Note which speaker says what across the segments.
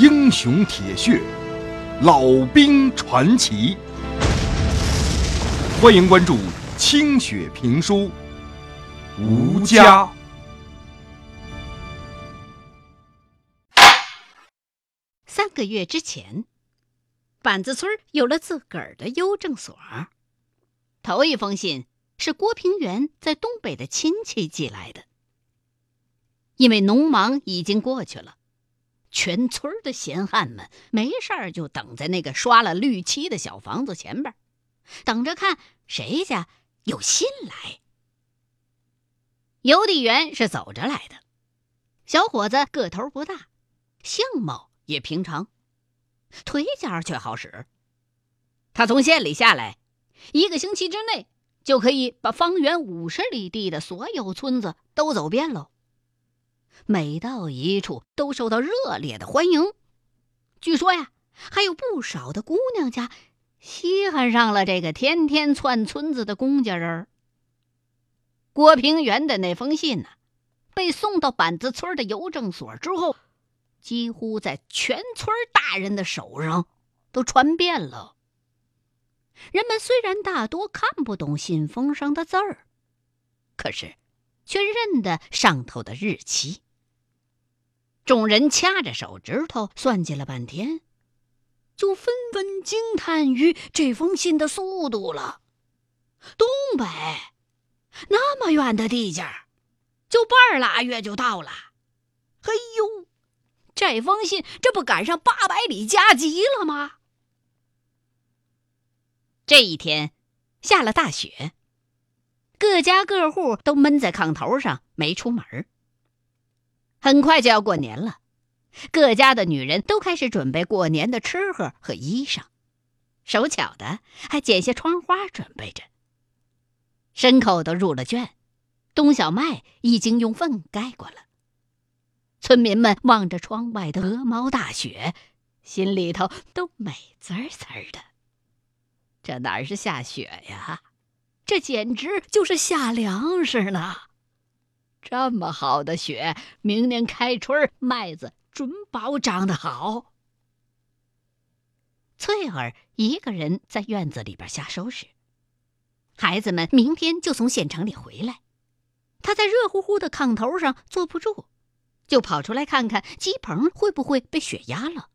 Speaker 1: 英雄铁血，老兵传奇。欢迎关注清雪评书《吴家》。
Speaker 2: 三个月之前，板子村有了自个儿的邮政所。头一封信是郭平原在东北的亲戚寄来的。因为农忙已经过去了，全村的闲汉们没事儿就等在那个刷了绿漆的小房子前边，等着看谁家有新来。邮递员是走着来的，小伙子个头不大，相貌也平常，腿脚却好使。他从县里下来，一个星期之内就可以把方圆五十里地的所有村子都走遍喽。每到一处都受到热烈的欢迎，据说呀，还有不少的姑娘家稀罕上了这个天天窜村子的公家人。郭平原的那封信呢，被送到板子村的邮政所之后，几乎在全村大人的手上都传遍了。人们虽然大多看不懂信封上的字儿，可是却认得上头的日期。众人掐着手指头算计了半天，就纷纷惊叹于这封信的速度了。东北那么远的地界儿，就半拉月就到了。嘿呦，这封信这不赶上八百里加急了吗？这一天下了大雪，各家各户都闷在炕头上，没出门。很快就要过年了，各家的女人都开始准备过年的吃喝和衣裳，手巧的还剪些窗花准备着。牲口都入了圈，冬小麦已经用粪盖过了。村民们望着窗外的鹅毛大雪，心里头都美滋滋的。这哪是下雪呀，这简直就是下粮食呢！这么好的雪，明年开春麦子准保长得好。翠儿一个人在院子里边瞎收拾，孩子们明天就从县城里回来，她在热乎乎的炕头上坐不住，就跑出来看看鸡棚会不会被雪压了。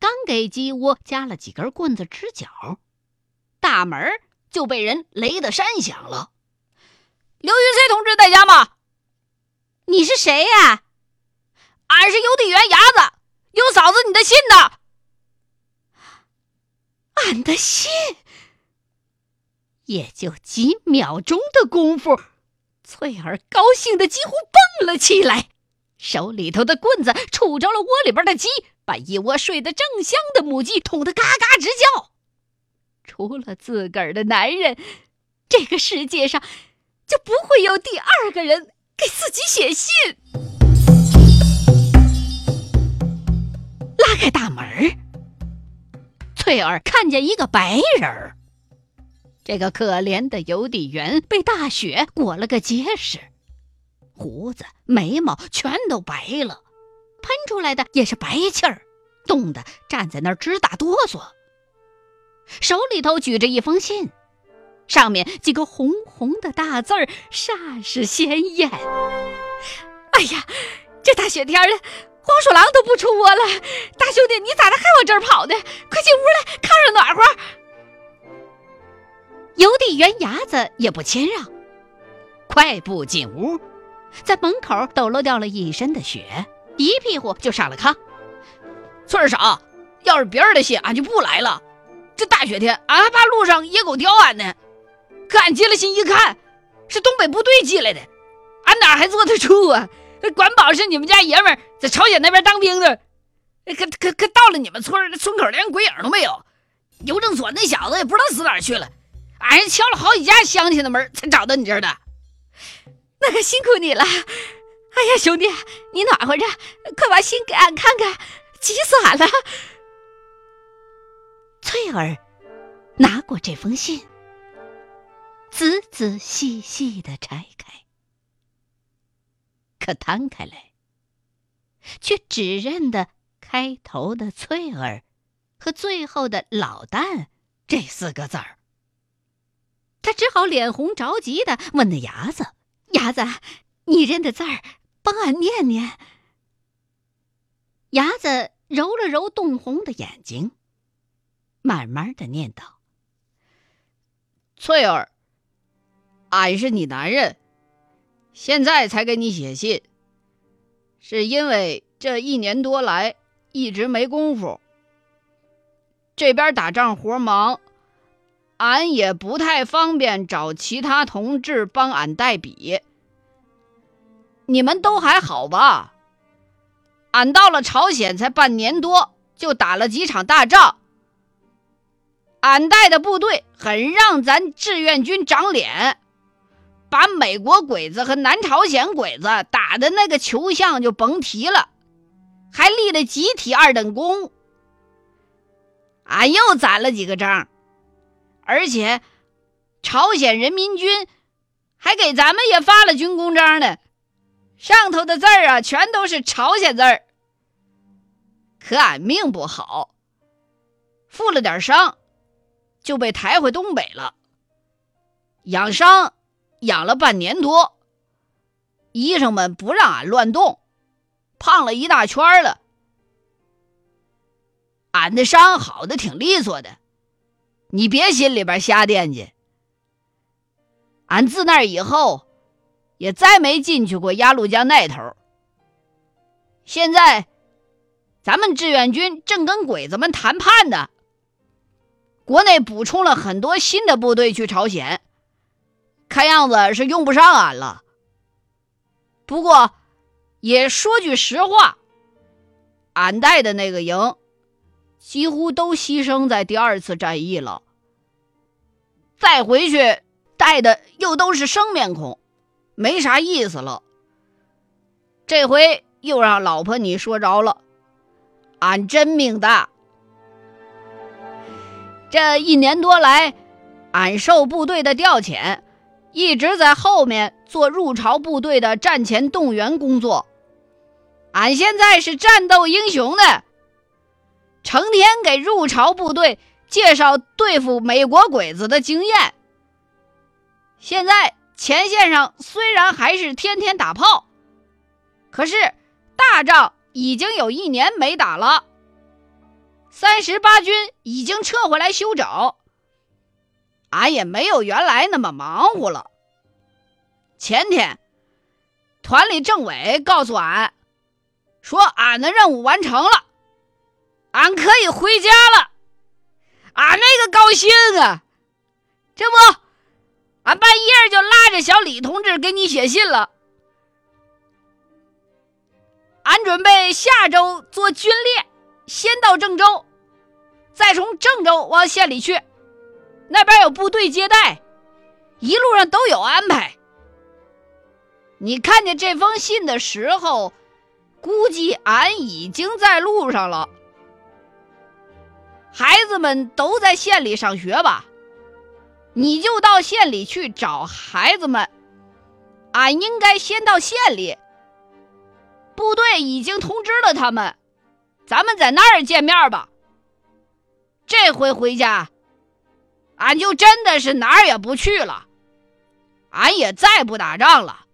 Speaker 2: 刚给鸡窝加了几根棍子支脚，大门就被人擂得山响了。
Speaker 3: 刘云飞同志在家吗？
Speaker 2: 你是谁呀？
Speaker 3: 俺是邮递员牙子，有嫂子你的信呢。
Speaker 2: 俺的信，也就几秒钟的功夫，翠儿高兴的几乎蹦了起来，手里头的棍子杵着了窝里边的鸡，把一窝睡得正香的母鸡捅得嘎嘎直叫。除了自个儿的男人，这个世界上。就不会有第二个人给自己写信。拉开大门翠儿看见一个白人儿。这个可怜的邮递员被大雪裹了个结实，胡子、眉毛全都白了，喷出来的也是白气儿，冻得站在那儿直打哆嗦，手里头举着一封信。上面几个红红的大字儿，煞是鲜艳。哎呀，这大雪天的，黄鼠狼都不出窝了。大兄弟，你咋的还往这儿跑呢？快进屋来，炕上暖和。邮递员牙子也不谦让，快步进屋，在门口抖落掉了一身的雪，一屁股就上了炕。
Speaker 3: 村长，要是别人的信，俺就不来了。这大雪天，俺还怕路上野狗叼俺呢。可俺接了信一看，是东北部队寄来的，俺哪还坐得住啊？管保是你们家爷们在朝鲜那边当兵的，可可可到了你们村村口连鬼影都没有，邮政所那小子也不知道死哪去了，俺敲了好几家乡亲的门才找到你这儿的。
Speaker 2: 那可辛苦你了，哎呀，兄弟，你暖和着，快把信给俺看看，急死俺了。翠儿拿过这封信。仔仔细细的拆开，可摊开来，却只认得
Speaker 4: 开头的“翠儿”和最后的“老旦”这四个字儿。他只好脸红着急的问那伢子：“伢子，你认的字儿，帮俺念念。”伢子揉了揉冻红的眼睛，慢慢的念道：“
Speaker 2: 翠儿，俺是你男人，现在才给你写信，是因为这一年多来一直没工夫，这边打仗活忙。”俺也不太方便找其他同志帮俺代笔。你们都还好吧？俺到了朝鲜才半年多，就打了几场大仗。俺带的部队很让咱志愿军长脸，把美国鬼子和南朝鲜鬼子打的那个球像就甭提了，还立了集体二等功。俺又攒了几个章。而且，朝鲜人民军还给咱们也发了军功章呢，上头的字儿啊，全都是朝鲜字儿。可俺命不好，负了点伤，就被抬回东北了。养伤养了半年多，医生们不让俺乱动，胖了一大圈了。俺的伤好的挺利索的。你别心里边瞎惦记。俺自那以后，也再没进去过鸭绿江那头。现在，咱们志愿军正跟鬼子们谈判呢。国内补充了很多新的部队去朝鲜，看样子是用不上俺了。不过，也说句实话，俺带的那个营。几乎都牺牲在第二次战役了。再回去带的又都是生面孔，没啥意思了。这回又让老婆你说着了，俺真命大。这一年多来，俺受部队的调遣，一直在后面做入朝部队的战前动员工作。俺现在是战斗英雄的。成天给入朝部队介绍对付美国鬼子的经验。现在前线上虽然还是天天打炮，可是大仗已经有一年没打了。三十八军已经撤回来休整，俺也没有原来那么忙活了。前天，团里政委告诉俺，说俺的任务完成了。俺可以回家了，俺那个高兴啊！这不，俺半夜就拉着小李同志给你写信了。俺准备下周做军列，先到郑州，再从郑州往县里去，那边有部队接待，一路上都有安排。你看见这封信的时候，估计俺已经在路上了。孩子们都在县里上学吧，你就到县里去找孩子们。俺应该先到县里，部队已经通知了他们，咱们在那儿见面吧。这回回家，俺就真的是哪儿也不去了，俺也再不打仗了，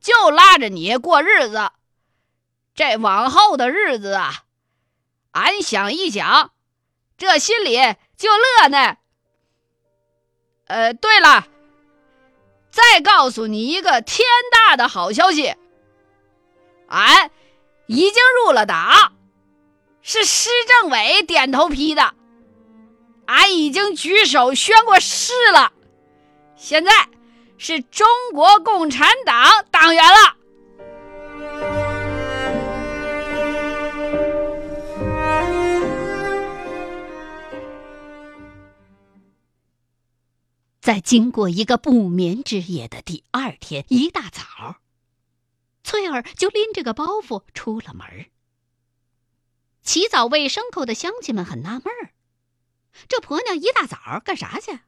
Speaker 2: 就拉着你过日子。这往后的日子啊，俺想一想。这心里就乐呢。呃，对了，再告诉你一个天大的好消息，俺已经入了党，是市政委点头批的，俺已经举手宣过誓了，现在是中国共产党党员了。
Speaker 4: 在经过一个不眠之夜的第二天一大早，翠儿就拎着个包袱出了门。起早喂牲口的乡亲们很纳闷儿：这婆娘一大早干啥去？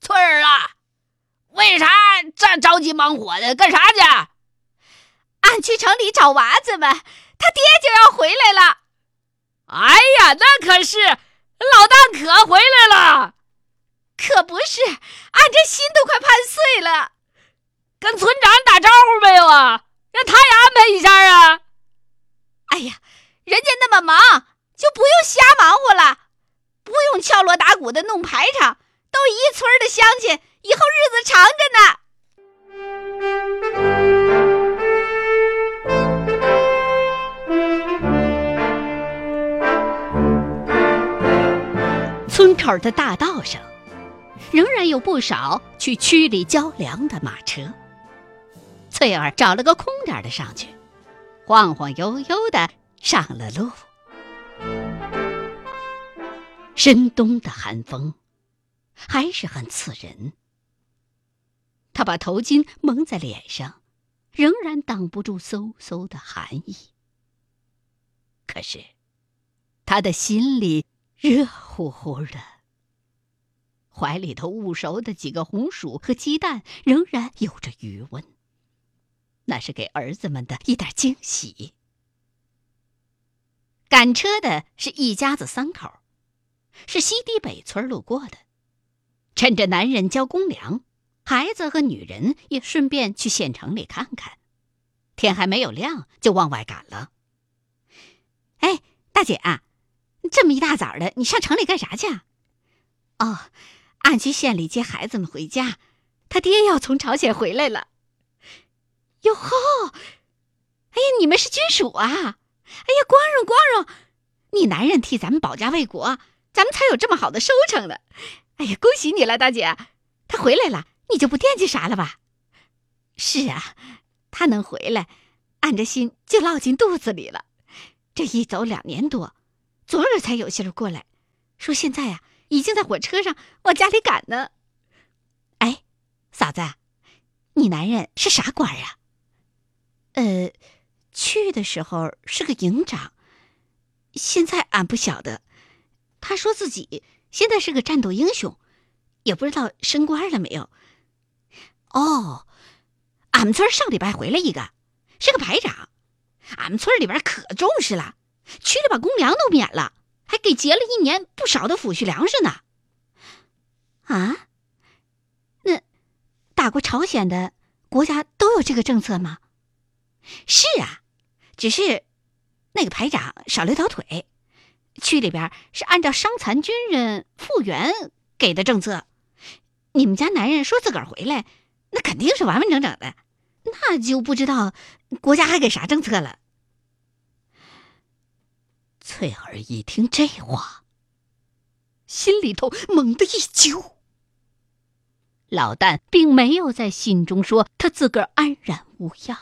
Speaker 2: 翠儿啊，为啥这着急忙火的？干啥去？
Speaker 5: 俺去城里找娃子们，他
Speaker 2: 他爹就要回来了。
Speaker 3: 哎呀，那可是老大可回来了，
Speaker 2: 可不是，俺这心都快盼碎了。
Speaker 3: 跟村长打招呼没有啊？让他也安排一下啊。
Speaker 2: 哎呀，人家那么忙，就不用瞎忙活了，不用敲打鼓的弄排场，都一村的乡亲，以后日子长着呢。村口的大道上，仍然有不少去区里交粮的马车。翠儿找了个空点的上去，晃晃悠悠的上了路。深冬的寒风还是很刺人，他把头巾蒙在脸上，仍然挡不住嗖嗖的寒意。可是，他的心里热乎乎的，怀里头捂熟的几个红薯和鸡蛋仍然有着余温。那是给儿子们的一点惊喜。赶车的是一家子三口，是西堤北村路过的，趁着男人交公粮，孩子和女人也顺便去县城里看看。天还没有亮，就往外赶了。哎，大姐啊，这么一大早的，你上城里干啥去啊？哦，俺去县里接孩子们回家，他爹要从朝鲜回来了。哟吼！哎呀，你们是军属啊！哎呀，光荣光荣！你男人替咱们保家卫国，咱们才有这么好的收成呢。哎呀，恭喜你了，大姐！他回来了，你就不惦记啥了吧？是啊，他能回来，俺这心就落进肚子里了。这一走两年多，昨儿才有信儿过来，说现在呀，已经在火车上往家里赶呢。哎，嫂子，你男人是啥官啊？呃，去的时候是个营长，现在俺不晓得。他说自己现在是个战斗英雄，也不知道升官了没有。哦，俺们村上礼拜回来一个，是个排长，俺们村里边可重视了，区里把公粮都免了，还给结了一年不少的抚恤粮食呢。啊？那打过朝鲜的国家都有这个政策吗？是啊，只是那个排长少了一条腿，区里边是按照伤残军人复员给的政策。你们家男人说自个儿回来，那肯定是完完整整的，那就不知道国家还给啥政策了。翠儿一听这话，心里头猛地一揪。老旦并没有在信中说他自个儿安然无恙。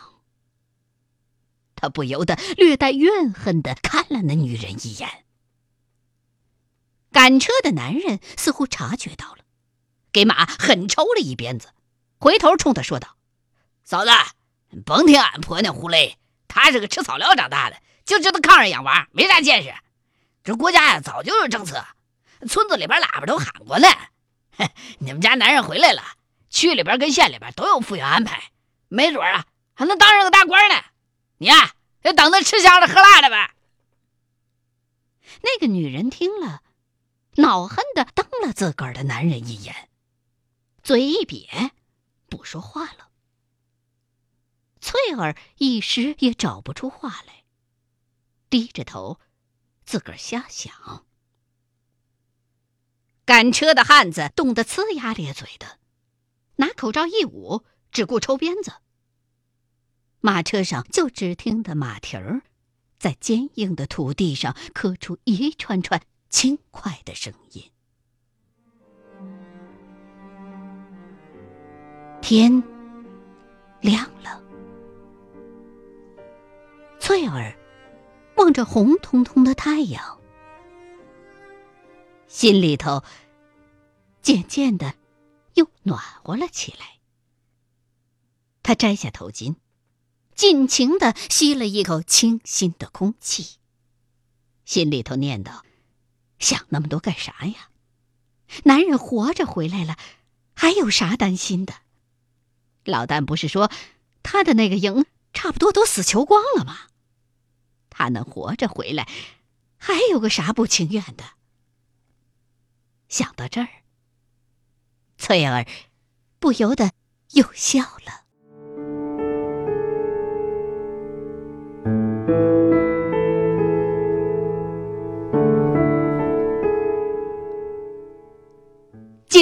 Speaker 2: 他不由得略带怨恨的看了那女人一眼。赶车的男人似乎察觉到了，给马狠抽了一鞭子，回头冲他说道：“
Speaker 3: 嫂子，甭听俺婆娘胡勒，她是个吃草料长大的，就知道炕上养娃，没啥见识。这国家呀，早就有政策，村子里边喇叭都喊过呢。你们家男人回来了，区里边跟县里边都有复员安排，没准啊，还能当上个大官呢。”你呀，就等着吃香的喝辣的吧。
Speaker 2: 那个女人听了，恼恨的瞪了自个儿的男人一眼，嘴一瘪，不说话了。翠儿一时也找不出话来，低着头，自个儿瞎想。赶车的汉子冻得呲牙咧嘴的，拿口罩一捂，只顾抽鞭子。马车上就只听得马蹄儿在坚硬的土地上磕出一串串轻快的声音。天亮了，翠儿望着红彤彤的太阳，心里头渐渐的又暖和了起来。他摘下头巾。尽情的吸了一口清新的空气，心里头念叨：“想那么多干啥呀？男人活着回来了，还有啥担心的？老旦不是说他的那个营差不多都死囚光了吗？他能活着回来，还有个啥不情愿的？想到这儿，翠儿不由得又笑了。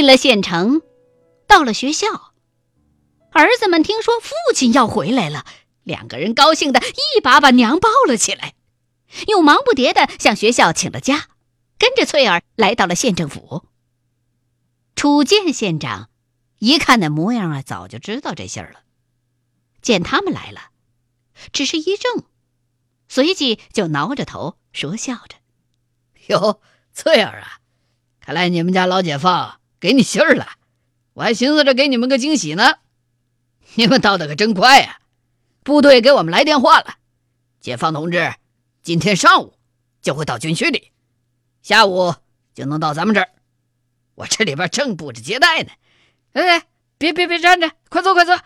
Speaker 2: 进了县城，到了学校，儿子们听说父亲要回来了，两个人高兴的一把把娘抱了起来，又忙不迭的向学校请了假，跟着翠儿来到了县政府。楚建县长一看那模样啊，早就知道这信儿了，见他们来了，只是一怔，随即就挠着头说笑着：“
Speaker 3: 哟，翠儿啊，看来你们家老解放。”给你信儿了，我还寻思着给你们个惊喜呢。你们到的可真快呀！部队给我们来电话了，解放同志今天上午就会到军区里，下午就能到咱们这儿。我这里边正布置接待呢。哎，别别别站着，快坐快坐。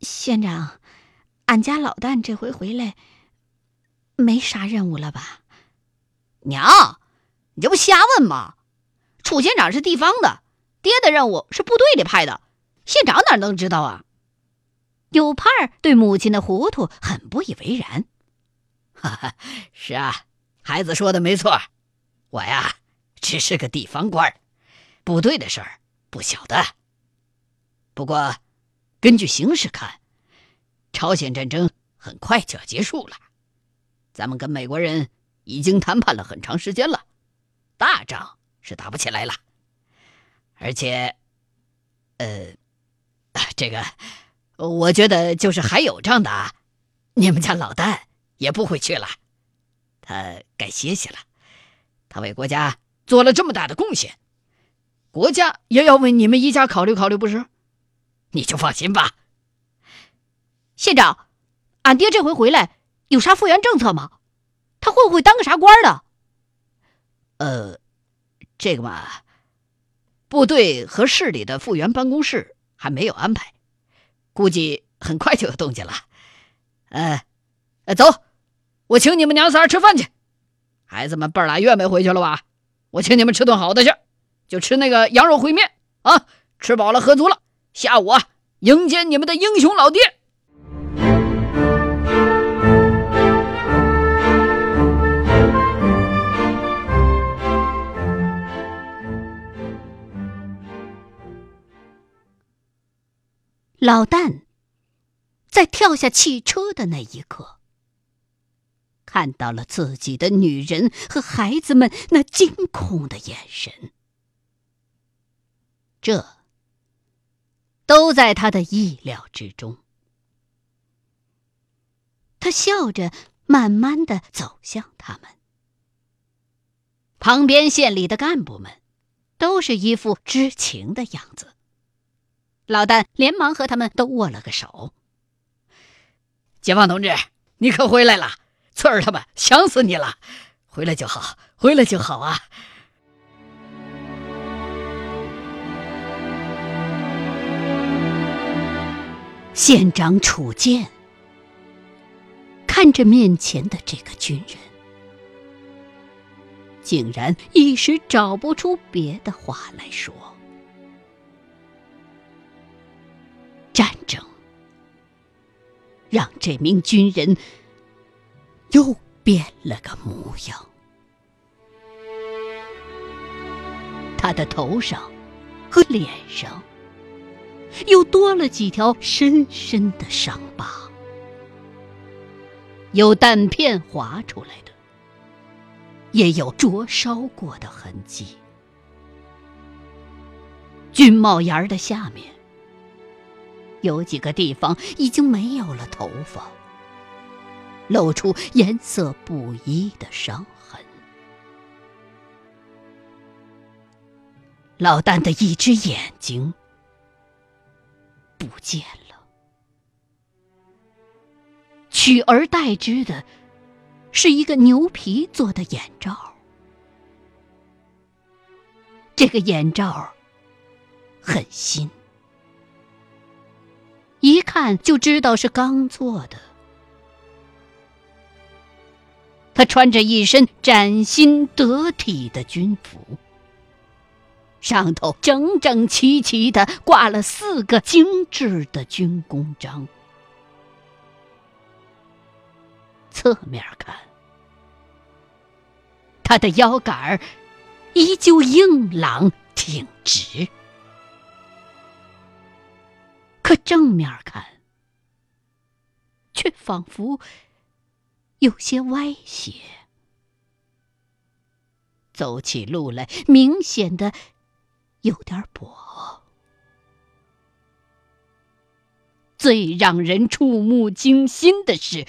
Speaker 2: 县长，俺家老旦这回回来没啥任务了吧？
Speaker 3: 娘，你这不瞎问吗？楚县长是地方的，爹的任务是部队里派的，县长哪能知道啊？
Speaker 2: 有盼儿对母亲的糊涂很不以为然。
Speaker 3: 哈哈，是啊，孩子说的没错，我呀只是个地方官，部队的事儿不晓得。不过，根据形势看，朝鲜战争很快就要结束了，咱们跟美国人已经谈判了很长时间了，大仗。是打不起来了，而且，呃，这个，我觉得就是还有仗打，你们家老旦也不会去了，他该歇歇了。他为国家做了这么大的贡献，国家也要为你们一家考虑考虑，不是？你就放心吧。
Speaker 2: 县长，俺爹这回回来有啥复员政策吗？他会不会当个啥官的？
Speaker 3: 呃。这个嘛，部队和市里的复员办公室还没有安排，估计很快就有动静了。呃，走，我请你们娘仨吃饭去。孩子们半拉月没回去了吧？我请你们吃顿好的去，就吃那个羊肉烩面啊！吃饱了喝足了，下午啊，迎接你们的英雄老爹。
Speaker 2: 老旦在跳下汽车的那一刻，看到了自己的女人和孩子们那惊恐的眼神，这都在他的意料之中。他笑着，慢慢的走向他们。旁边县里的干部们都是一副知情的样子。老旦连忙和他们都握了个手。
Speaker 3: 解放同志，你可回来了！翠儿他们想死你了，回来就好，回来就好啊！
Speaker 2: 县长楚健看着面前的这个军人，竟然一时找不出别的话来说。战争让这名军人又变了个模样，他的头上和脸上又多了几条深深的伤疤，有弹片划出来的，也有灼烧过的痕迹。军帽檐的下面。有几个地方已经没有了头发，露出颜色不一的伤痕。老旦的一只眼睛不见了，取而代之的是一个牛皮做的眼罩。这个眼罩很新。一看就知道是刚做的，他穿着一身崭新得体的军服，上头整整齐齐的挂了四个精致的军功章。侧面看，他的腰杆依旧硬朗挺直；可正面看，却仿佛有些歪斜，走起路来明显的有点跛。最让人触目惊心的是。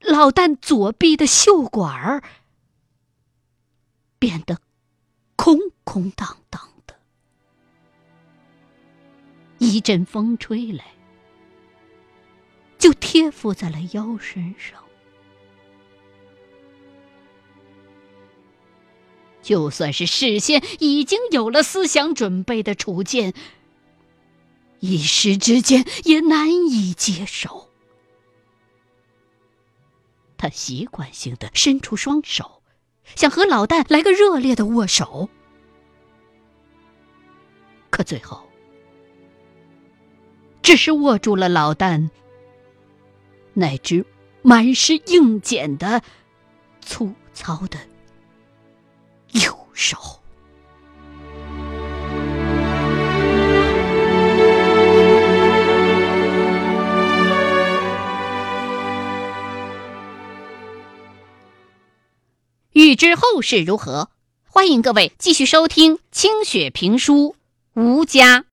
Speaker 2: 老旦左臂的袖管儿变得空空荡荡，一阵风吹来，就贴附在了腰身上。就算是事先已经有了思想准备的楚剑，一时之间也难以接受。他习惯性的伸出双手，想和老旦来个热烈的握手，可最后只是握住了老旦那只满是硬茧的粗糙的右手。欲知后事如何，欢迎各位继续收听清雪评书《吴家》。